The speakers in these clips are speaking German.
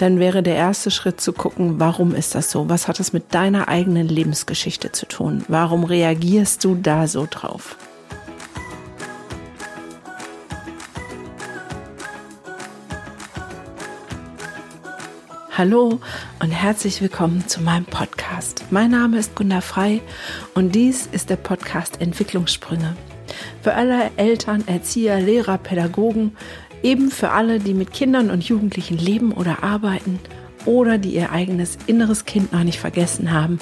dann wäre der erste Schritt zu gucken, warum ist das so? Was hat das mit deiner eigenen Lebensgeschichte zu tun? Warum reagierst du da so drauf? Hallo und herzlich willkommen zu meinem Podcast. Mein Name ist Gunda Frei und dies ist der Podcast Entwicklungssprünge. Für alle Eltern, Erzieher, Lehrer, Pädagogen, eben für alle, die mit Kindern und Jugendlichen leben oder arbeiten oder die ihr eigenes inneres Kind noch nicht vergessen haben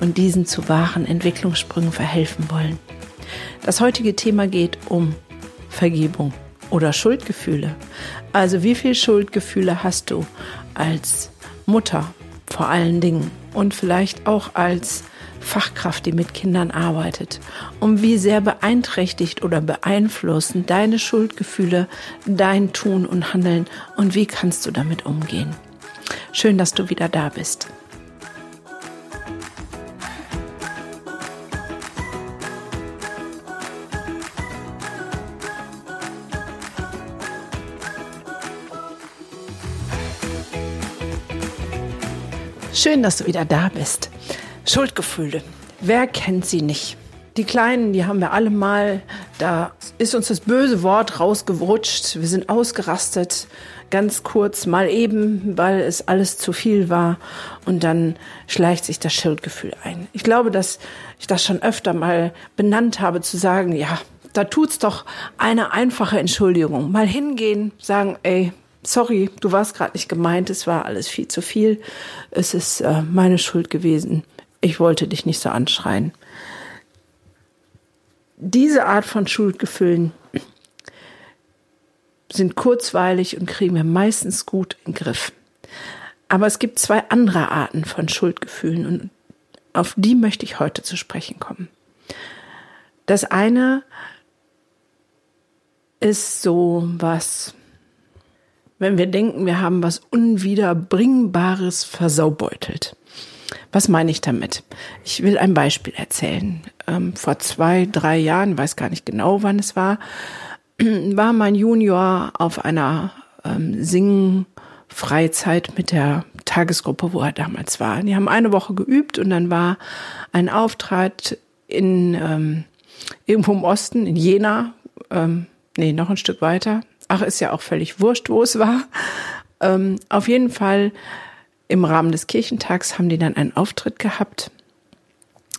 und diesen zu wahren Entwicklungssprüngen verhelfen wollen. Das heutige Thema geht um Vergebung oder Schuldgefühle. Also wie viel Schuldgefühle hast du als Mutter vor allen Dingen und vielleicht auch als Fachkraft, die mit Kindern arbeitet. Und wie sehr beeinträchtigt oder beeinflussen deine Schuldgefühle dein Tun und Handeln und wie kannst du damit umgehen. Schön, dass du wieder da bist. Schön, dass du wieder da bist. Schuldgefühle. Wer kennt sie nicht? Die Kleinen, die haben wir alle mal, da ist uns das böse Wort rausgewrutscht. Wir sind ausgerastet, ganz kurz, mal eben, weil es alles zu viel war. Und dann schleicht sich das Schuldgefühl ein. Ich glaube, dass ich das schon öfter mal benannt habe, zu sagen, ja, da tut's doch eine einfache Entschuldigung. Mal hingehen, sagen, ey, sorry, du warst gerade nicht gemeint, es war alles viel zu viel. Es ist äh, meine Schuld gewesen. Ich wollte dich nicht so anschreien. Diese Art von Schuldgefühlen sind kurzweilig und kriegen wir meistens gut in den Griff. Aber es gibt zwei andere Arten von Schuldgefühlen und auf die möchte ich heute zu sprechen kommen. Das eine ist so was, wenn wir denken, wir haben was Unwiederbringbares versaubeutelt. Was meine ich damit? Ich will ein Beispiel erzählen. Ähm, vor zwei, drei Jahren, weiß gar nicht genau, wann es war, war mein Junior auf einer ähm, Singen-Freizeit mit der Tagesgruppe, wo er damals war. Die haben eine Woche geübt und dann war ein Auftritt in ähm, irgendwo im Osten, in Jena, ähm, nee, noch ein Stück weiter, Ach, ist ja auch völlig wurscht, wo es war. Ähm, auf jeden Fall im Rahmen des Kirchentags haben die dann einen Auftritt gehabt.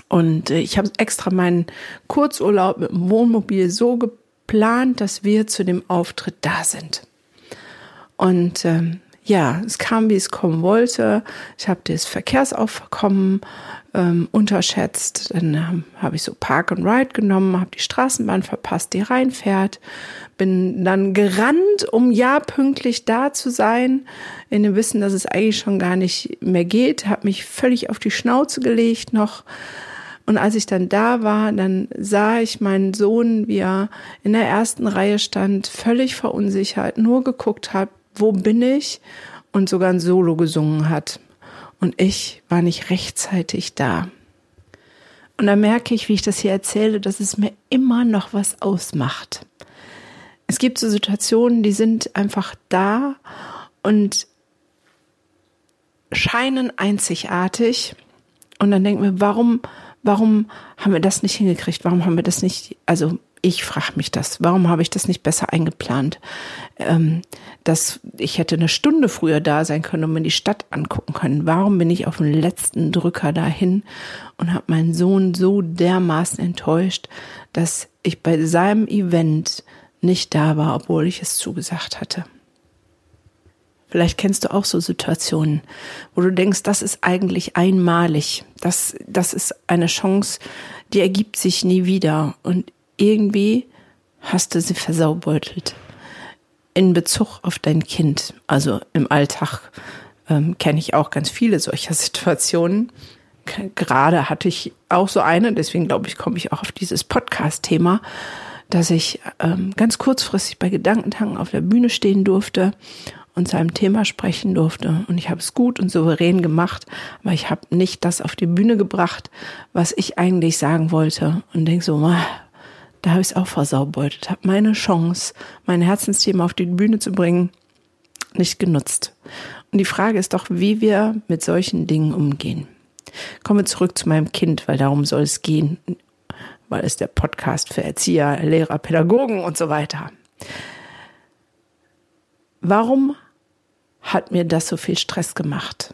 Und äh, ich habe extra meinen Kurzurlaub mit dem Wohnmobil so geplant, dass wir zu dem Auftritt da sind. Und ähm, ja, es kam, wie es kommen wollte. Ich habe das Verkehrsaufkommen ähm, unterschätzt. Dann habe ich so Park and Ride genommen, habe die Straßenbahn verpasst, die reinfährt. Bin dann gerannt, um ja pünktlich da zu sein, in dem Wissen, dass es eigentlich schon gar nicht mehr geht. Habe mich völlig auf die Schnauze gelegt noch. Und als ich dann da war, dann sah ich meinen Sohn, wie er in der ersten Reihe stand, völlig verunsichert, nur geguckt hat, wo bin ich? Und sogar ein Solo gesungen hat und ich war nicht rechtzeitig da. Und da merke ich, wie ich das hier erzähle, dass es mir immer noch was ausmacht. Es gibt so Situationen, die sind einfach da und scheinen einzigartig. Und dann denken wir, warum, warum haben wir das nicht hingekriegt? Warum haben wir das nicht, also ich frage mich das. Warum habe ich das nicht besser eingeplant? Ähm, dass ich hätte eine Stunde früher da sein können und mir die Stadt angucken können. Warum bin ich auf den letzten Drücker dahin und habe meinen Sohn so dermaßen enttäuscht, dass ich bei seinem Event nicht da war, obwohl ich es zugesagt hatte. Vielleicht kennst du auch so Situationen, wo du denkst, das ist eigentlich einmalig. Das, das ist eine Chance, die ergibt sich nie wieder. Und irgendwie hast du sie versaubeutelt. In Bezug auf dein Kind, also im Alltag ähm, kenne ich auch ganz viele solcher Situationen. Gerade hatte ich auch so eine, deswegen glaube ich, komme ich auch auf dieses Podcast-Thema, dass ich ähm, ganz kurzfristig bei Gedankentanken auf der Bühne stehen durfte und zu einem Thema sprechen durfte. Und ich habe es gut und souverän gemacht, aber ich habe nicht das auf die Bühne gebracht, was ich eigentlich sagen wollte. Und denke so, da habe ich es auch versaubeutelt, habe meine Chance, mein Herzensthema auf die Bühne zu bringen, nicht genutzt. Und die Frage ist doch, wie wir mit solchen Dingen umgehen. Kommen wir zurück zu meinem Kind, weil darum soll es gehen, weil es der Podcast für Erzieher, Lehrer, Pädagogen und so weiter. Warum hat mir das so viel Stress gemacht?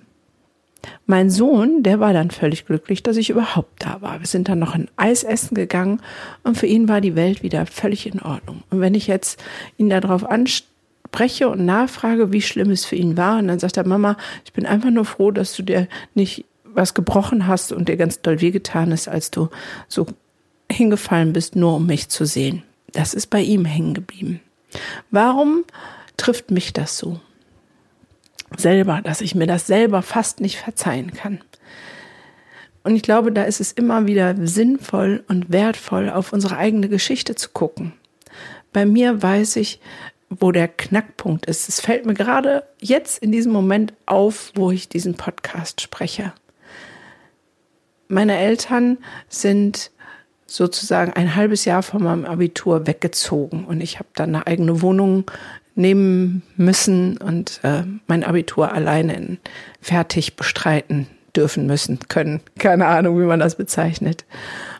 Mein Sohn, der war dann völlig glücklich, dass ich überhaupt da war. Wir sind dann noch ein Eis essen gegangen und für ihn war die Welt wieder völlig in Ordnung. Und wenn ich jetzt ihn darauf anspreche und nachfrage, wie schlimm es für ihn war, und dann sagt er, Mama, ich bin einfach nur froh, dass du dir nicht was gebrochen hast und dir ganz doll wehgetan ist, als du so hingefallen bist, nur um mich zu sehen. Das ist bei ihm hängen geblieben. Warum trifft mich das so? Selber, dass ich mir das selber fast nicht verzeihen kann. Und ich glaube, da ist es immer wieder sinnvoll und wertvoll, auf unsere eigene Geschichte zu gucken. Bei mir weiß ich, wo der Knackpunkt ist. Es fällt mir gerade jetzt in diesem Moment auf, wo ich diesen Podcast spreche. Meine Eltern sind sozusagen ein halbes Jahr vor meinem Abitur weggezogen und ich habe dann eine eigene Wohnung nehmen müssen und äh, mein Abitur alleine in fertig bestreiten dürfen müssen können. Keine Ahnung, wie man das bezeichnet.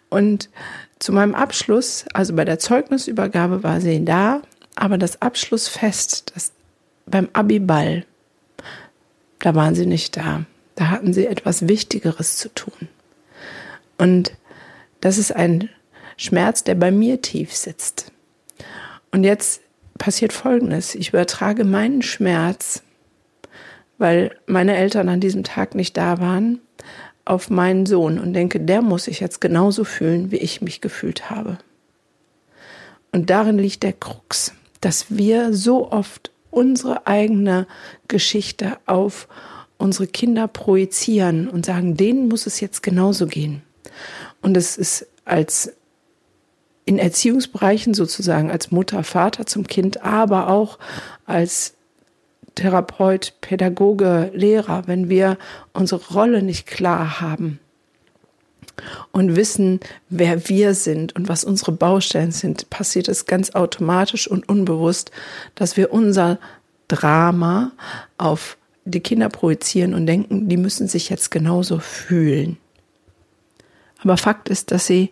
Und zu meinem Abschluss, also bei der Zeugnisübergabe war sie da, aber das Abschlussfest, das beim Abiball, da waren sie nicht da. Da hatten sie etwas Wichtigeres zu tun. Und das ist ein Schmerz, der bei mir tief sitzt. Und jetzt passiert Folgendes. Ich übertrage meinen Schmerz, weil meine Eltern an diesem Tag nicht da waren, auf meinen Sohn und denke, der muss sich jetzt genauso fühlen, wie ich mich gefühlt habe. Und darin liegt der Krux, dass wir so oft unsere eigene Geschichte auf unsere Kinder projizieren und sagen, denen muss es jetzt genauso gehen. Und es ist als in Erziehungsbereichen sozusagen als Mutter, Vater zum Kind, aber auch als Therapeut, Pädagoge, Lehrer, wenn wir unsere Rolle nicht klar haben und wissen, wer wir sind und was unsere Baustellen sind, passiert es ganz automatisch und unbewusst, dass wir unser Drama auf die Kinder projizieren und denken, die müssen sich jetzt genauso fühlen. Aber Fakt ist, dass sie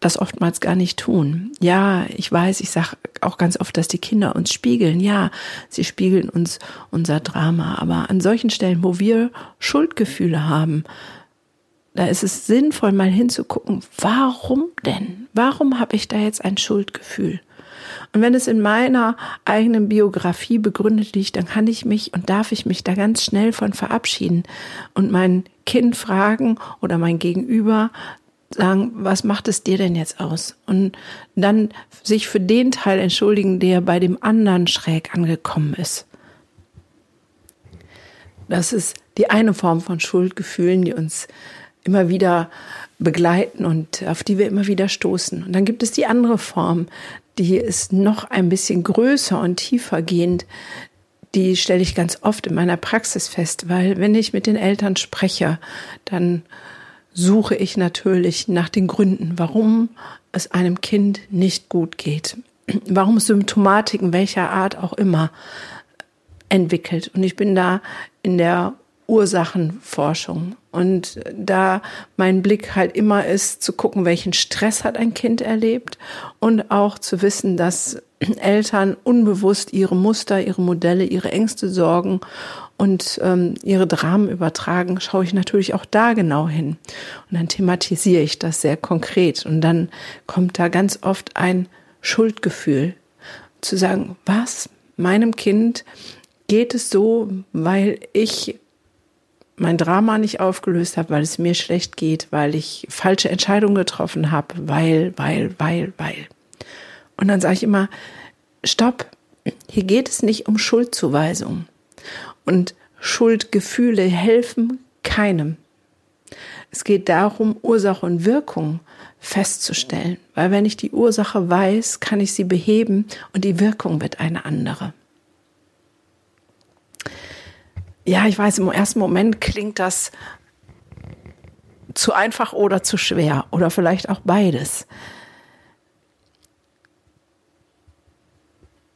das oftmals gar nicht tun. Ja, ich weiß, ich sage auch ganz oft, dass die Kinder uns spiegeln. Ja, sie spiegeln uns unser Drama. Aber an solchen Stellen, wo wir Schuldgefühle haben, da ist es sinnvoll, mal hinzugucken, warum denn? Warum habe ich da jetzt ein Schuldgefühl? Und wenn es in meiner eigenen Biografie begründet liegt, dann kann ich mich und darf ich mich da ganz schnell von verabschieden und mein Kind fragen oder mein Gegenüber sagen, was macht es dir denn jetzt aus? Und dann sich für den Teil entschuldigen, der bei dem anderen schräg angekommen ist. Das ist die eine Form von Schuldgefühlen, die uns immer wieder begleiten und auf die wir immer wieder stoßen. Und dann gibt es die andere Form, die ist noch ein bisschen größer und tiefer gehend. Die stelle ich ganz oft in meiner Praxis fest, weil wenn ich mit den Eltern spreche, dann suche ich natürlich nach den Gründen, warum es einem Kind nicht gut geht, warum Symptomatiken welcher Art auch immer entwickelt. Und ich bin da in der Ursachenforschung. Und da mein Blick halt immer ist, zu gucken, welchen Stress hat ein Kind erlebt und auch zu wissen, dass Eltern unbewusst ihre Muster, ihre Modelle, ihre Ängste, Sorgen und ähm, ihre Dramen übertragen, schaue ich natürlich auch da genau hin. Und dann thematisiere ich das sehr konkret. Und dann kommt da ganz oft ein Schuldgefühl, zu sagen, was meinem Kind geht es so, weil ich mein Drama nicht aufgelöst habe, weil es mir schlecht geht, weil ich falsche Entscheidungen getroffen habe, weil, weil, weil, weil. Und dann sage ich immer, stopp, hier geht es nicht um Schuldzuweisung. Und Schuldgefühle helfen keinem. Es geht darum, Ursache und Wirkung festzustellen, weil wenn ich die Ursache weiß, kann ich sie beheben und die Wirkung wird eine andere. Ja, ich weiß, im ersten Moment klingt das zu einfach oder zu schwer oder vielleicht auch beides.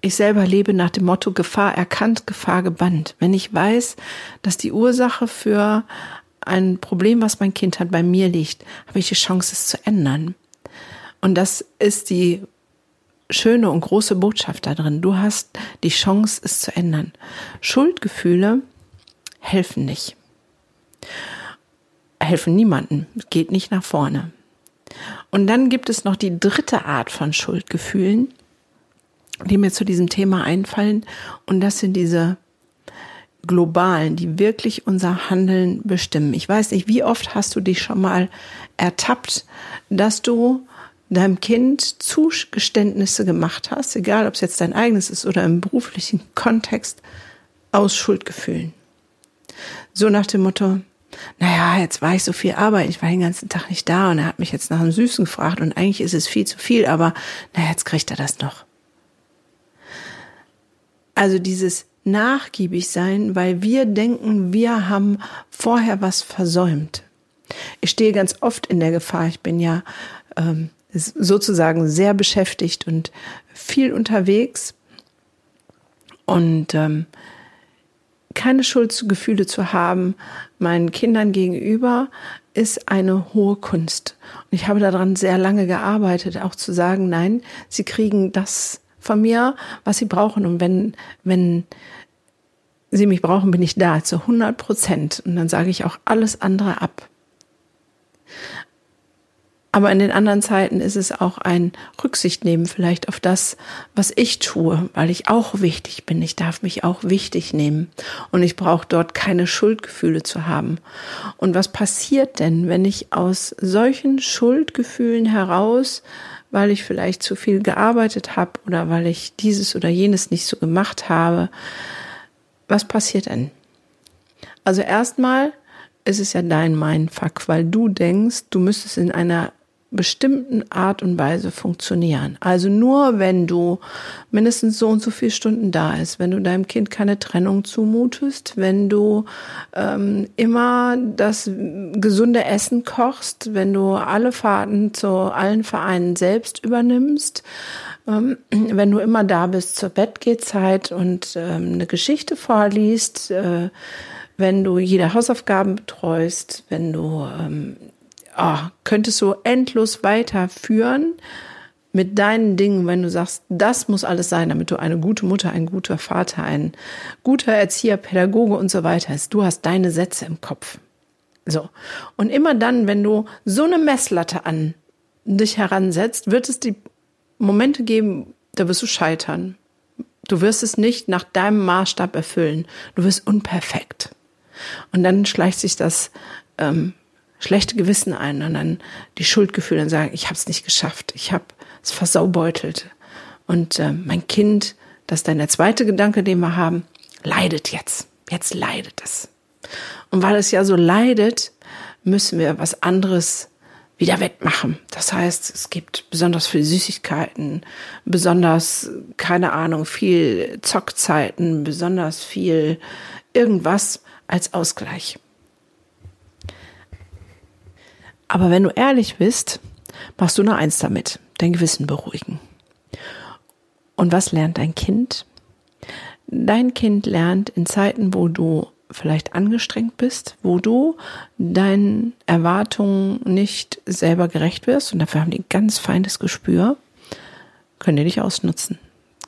ich selber lebe nach dem Motto Gefahr erkannt, Gefahr gebannt. Wenn ich weiß, dass die Ursache für ein Problem, was mein Kind hat, bei mir liegt, habe ich die Chance, es zu ändern. Und das ist die schöne und große Botschaft da drin. Du hast die Chance, es zu ändern. Schuldgefühle helfen nicht. Helfen niemanden. Geht nicht nach vorne. Und dann gibt es noch die dritte Art von Schuldgefühlen, die mir zu diesem Thema einfallen. Und das sind diese globalen, die wirklich unser Handeln bestimmen. Ich weiß nicht, wie oft hast du dich schon mal ertappt, dass du deinem Kind Zugeständnisse gemacht hast, egal ob es jetzt dein eigenes ist oder im beruflichen Kontext, aus Schuldgefühlen. So nach dem Motto, naja, jetzt war ich so viel Arbeit, ich war den ganzen Tag nicht da und er hat mich jetzt nach dem Süßen gefragt und eigentlich ist es viel zu viel, aber naja, jetzt kriegt er das noch. Also dieses nachgiebig sein, weil wir denken, wir haben vorher was versäumt. Ich stehe ganz oft in der Gefahr, ich bin ja ähm, sozusagen sehr beschäftigt und viel unterwegs und ähm, keine Schuldgefühle zu haben meinen Kindern gegenüber ist eine hohe Kunst. Und ich habe daran sehr lange gearbeitet, auch zu sagen, nein, sie kriegen das von mir, was sie brauchen. Und wenn, wenn sie mich brauchen, bin ich da zu 100 Prozent. Und dann sage ich auch alles andere ab. Aber in den anderen Zeiten ist es auch ein Rücksicht nehmen vielleicht auf das, was ich tue, weil ich auch wichtig bin. Ich darf mich auch wichtig nehmen und ich brauche dort keine Schuldgefühle zu haben. Und was passiert denn, wenn ich aus solchen Schuldgefühlen heraus, weil ich vielleicht zu viel gearbeitet habe oder weil ich dieses oder jenes nicht so gemacht habe, was passiert denn? Also erstmal ist es ja dein Mindfuck, weil du denkst, du müsstest in einer bestimmten Art und Weise funktionieren. Also nur wenn du mindestens so und so viele Stunden da ist, wenn du deinem Kind keine Trennung zumutest, wenn du ähm, immer das gesunde Essen kochst, wenn du alle Fahrten zu allen Vereinen selbst übernimmst, ähm, wenn du immer da bist zur Bettgehzeit und ähm, eine Geschichte vorliest, äh, wenn du jede Hausaufgaben betreust, wenn du ähm, oh, könntest so endlos weiterführen mit deinen Dingen, wenn du sagst, das muss alles sein, damit du eine gute Mutter, ein guter Vater, ein guter Erzieher, Pädagoge und so weiter ist. Du hast deine Sätze im Kopf. So. Und immer dann, wenn du so eine Messlatte an dich heransetzt, wird es die Momente geben, da wirst du scheitern. Du wirst es nicht nach deinem Maßstab erfüllen. Du wirst unperfekt. Und dann schleicht sich das ähm, schlechte Gewissen ein und dann die Schuldgefühle und sagen, ich habe es nicht geschafft, ich habe es versaubeutelt. Und äh, mein Kind, das ist dann der zweite Gedanke, den wir haben, leidet jetzt. Jetzt leidet es. Und weil es ja so leidet, müssen wir was anderes wieder wettmachen. Das heißt, es gibt besonders viel Süßigkeiten, besonders, keine Ahnung, viel Zockzeiten, besonders viel irgendwas als Ausgleich. Aber wenn du ehrlich bist, machst du nur eins damit, dein Gewissen beruhigen. Und was lernt dein Kind? Dein Kind lernt in Zeiten, wo du vielleicht angestrengt bist, wo du deinen Erwartungen nicht selber gerecht wirst und dafür haben die ganz feines Gespür, können die dich ausnutzen,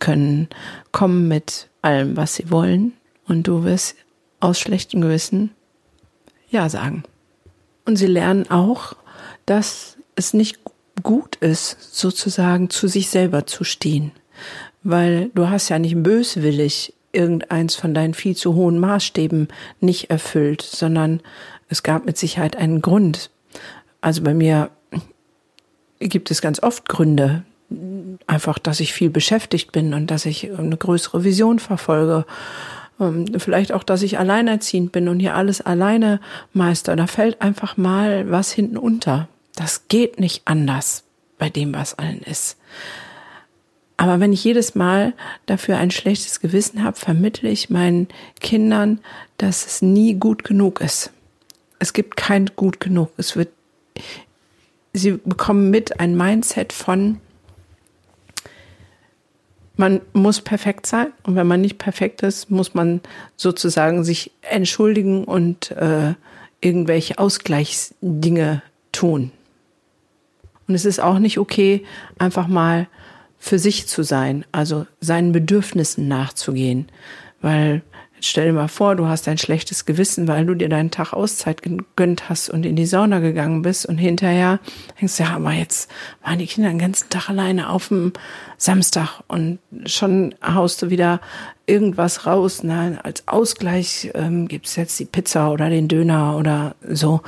können kommen mit allem, was sie wollen und du wirst aus schlechtem Gewissen Ja sagen. Und sie lernen auch, dass es nicht gut ist, sozusagen zu sich selber zu stehen. Weil du hast ja nicht böswillig irgendeins von deinen viel zu hohen Maßstäben nicht erfüllt, sondern es gab mit Sicherheit einen Grund. Also bei mir gibt es ganz oft Gründe, einfach, dass ich viel beschäftigt bin und dass ich eine größere Vision verfolge vielleicht auch, dass ich alleinerziehend bin und hier alles alleine meister. Da fällt einfach mal was hinten unter. Das geht nicht anders bei dem, was allen ist. Aber wenn ich jedes Mal dafür ein schlechtes Gewissen habe, vermittle ich meinen Kindern, dass es nie gut genug ist. Es gibt kein gut genug. Es wird, sie bekommen mit ein Mindset von, man muss perfekt sein und wenn man nicht perfekt ist, muss man sozusagen sich entschuldigen und äh, irgendwelche Ausgleichsdinge tun. Und es ist auch nicht okay, einfach mal für sich zu sein, also seinen Bedürfnissen nachzugehen, weil Stell dir mal vor, du hast ein schlechtes Gewissen, weil du dir deinen Tag Auszeit gegönnt hast und in die Sauna gegangen bist und hinterher denkst, ja, aber jetzt waren die Kinder den ganzen Tag alleine auf dem Samstag und schon haust du wieder irgendwas raus. Nein, als Ausgleich ähm, gibt's jetzt die Pizza oder den Döner oder so.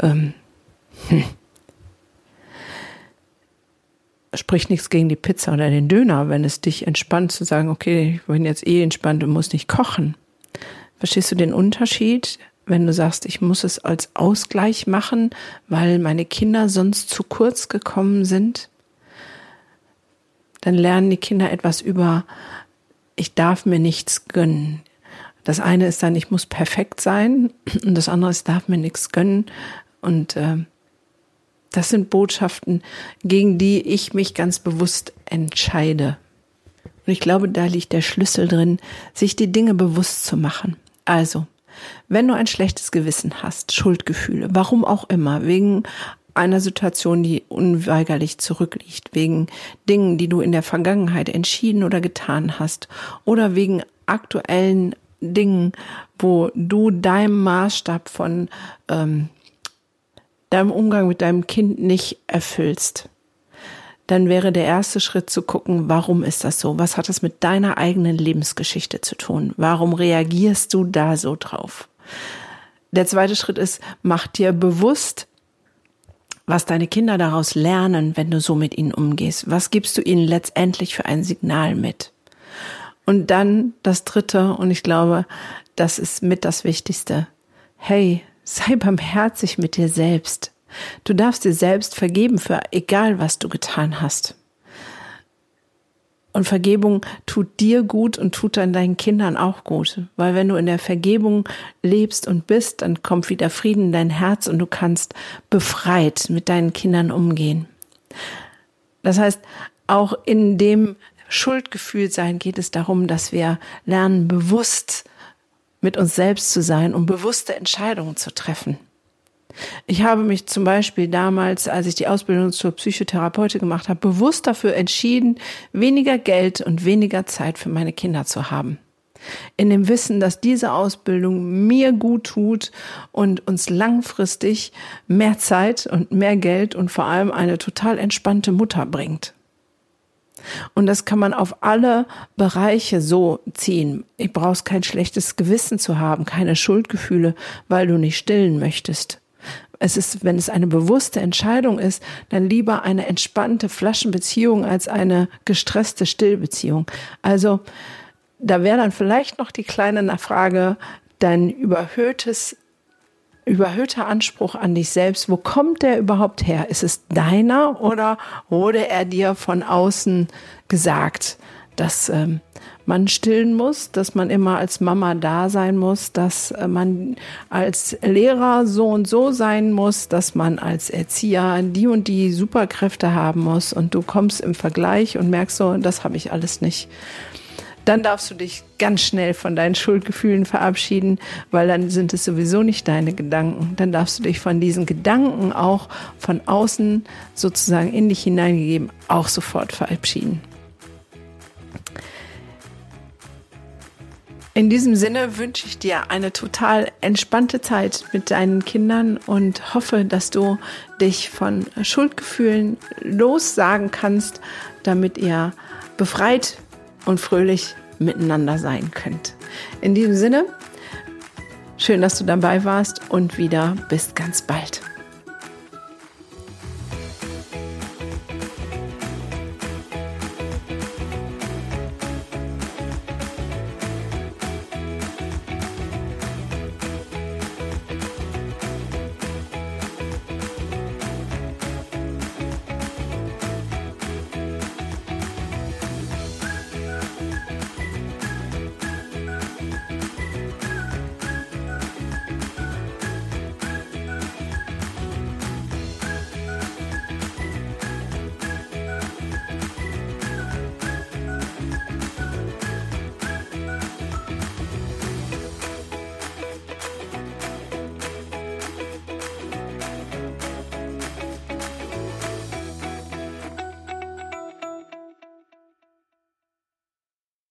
Ähm, hm spricht nichts gegen die Pizza oder den Döner, wenn es dich entspannt zu sagen, okay, ich bin jetzt eh entspannt und muss nicht kochen. Verstehst du den Unterschied, wenn du sagst, ich muss es als Ausgleich machen, weil meine Kinder sonst zu kurz gekommen sind? Dann lernen die Kinder etwas über, ich darf mir nichts gönnen. Das eine ist dann, ich muss perfekt sein und das andere ist, ich darf mir nichts gönnen. Und äh, das sind Botschaften, gegen die ich mich ganz bewusst entscheide. Und ich glaube, da liegt der Schlüssel drin, sich die Dinge bewusst zu machen. Also, wenn du ein schlechtes Gewissen hast, Schuldgefühle, warum auch immer, wegen einer Situation, die unweigerlich zurückliegt, wegen Dingen, die du in der Vergangenheit entschieden oder getan hast, oder wegen aktuellen Dingen, wo du deinem Maßstab von ähm, deinem Umgang mit deinem Kind nicht erfüllst, dann wäre der erste Schritt zu gucken, warum ist das so? Was hat es mit deiner eigenen Lebensgeschichte zu tun? Warum reagierst du da so drauf? Der zweite Schritt ist, mach dir bewusst, was deine Kinder daraus lernen, wenn du so mit ihnen umgehst. Was gibst du ihnen letztendlich für ein Signal mit? Und dann das dritte, und ich glaube, das ist mit das Wichtigste. Hey, sei barmherzig mit dir selbst. Du darfst dir selbst vergeben für egal, was du getan hast. Und Vergebung tut dir gut und tut dann deinen Kindern auch gut. Weil wenn du in der Vergebung lebst und bist, dann kommt wieder Frieden in dein Herz und du kannst befreit mit deinen Kindern umgehen. Das heißt, auch in dem Schuldgefühl sein geht es darum, dass wir lernen, bewusst mit uns selbst zu sein und bewusste Entscheidungen zu treffen. Ich habe mich zum Beispiel damals, als ich die Ausbildung zur Psychotherapeutin gemacht habe, bewusst dafür entschieden, weniger Geld und weniger Zeit für meine Kinder zu haben. In dem Wissen, dass diese Ausbildung mir gut tut und uns langfristig mehr Zeit und mehr Geld und vor allem eine total entspannte Mutter bringt. Und das kann man auf alle Bereiche so ziehen. Ich brauchst kein schlechtes Gewissen zu haben, keine Schuldgefühle, weil du nicht stillen möchtest es ist, wenn es eine bewusste Entscheidung ist, dann lieber eine entspannte Flaschenbeziehung als eine gestresste Stillbeziehung. Also da wäre dann vielleicht noch die kleine Frage, dein überhöhtes überhöhter Anspruch an dich selbst, wo kommt der überhaupt her? Ist es deiner oder wurde er dir von außen gesagt? dass ähm, man stillen muss, dass man immer als Mama da sein muss, dass äh, man als Lehrer so und so sein muss, dass man als Erzieher die und die Superkräfte haben muss und du kommst im Vergleich und merkst so, das habe ich alles nicht. Dann darfst du dich ganz schnell von deinen Schuldgefühlen verabschieden, weil dann sind es sowieso nicht deine Gedanken. Dann darfst du dich von diesen Gedanken auch von außen sozusagen in dich hineingegeben auch sofort verabschieden. In diesem Sinne wünsche ich dir eine total entspannte Zeit mit deinen Kindern und hoffe, dass du dich von Schuldgefühlen lossagen kannst, damit ihr befreit und fröhlich miteinander sein könnt. In diesem Sinne, schön, dass du dabei warst und wieder bis ganz bald.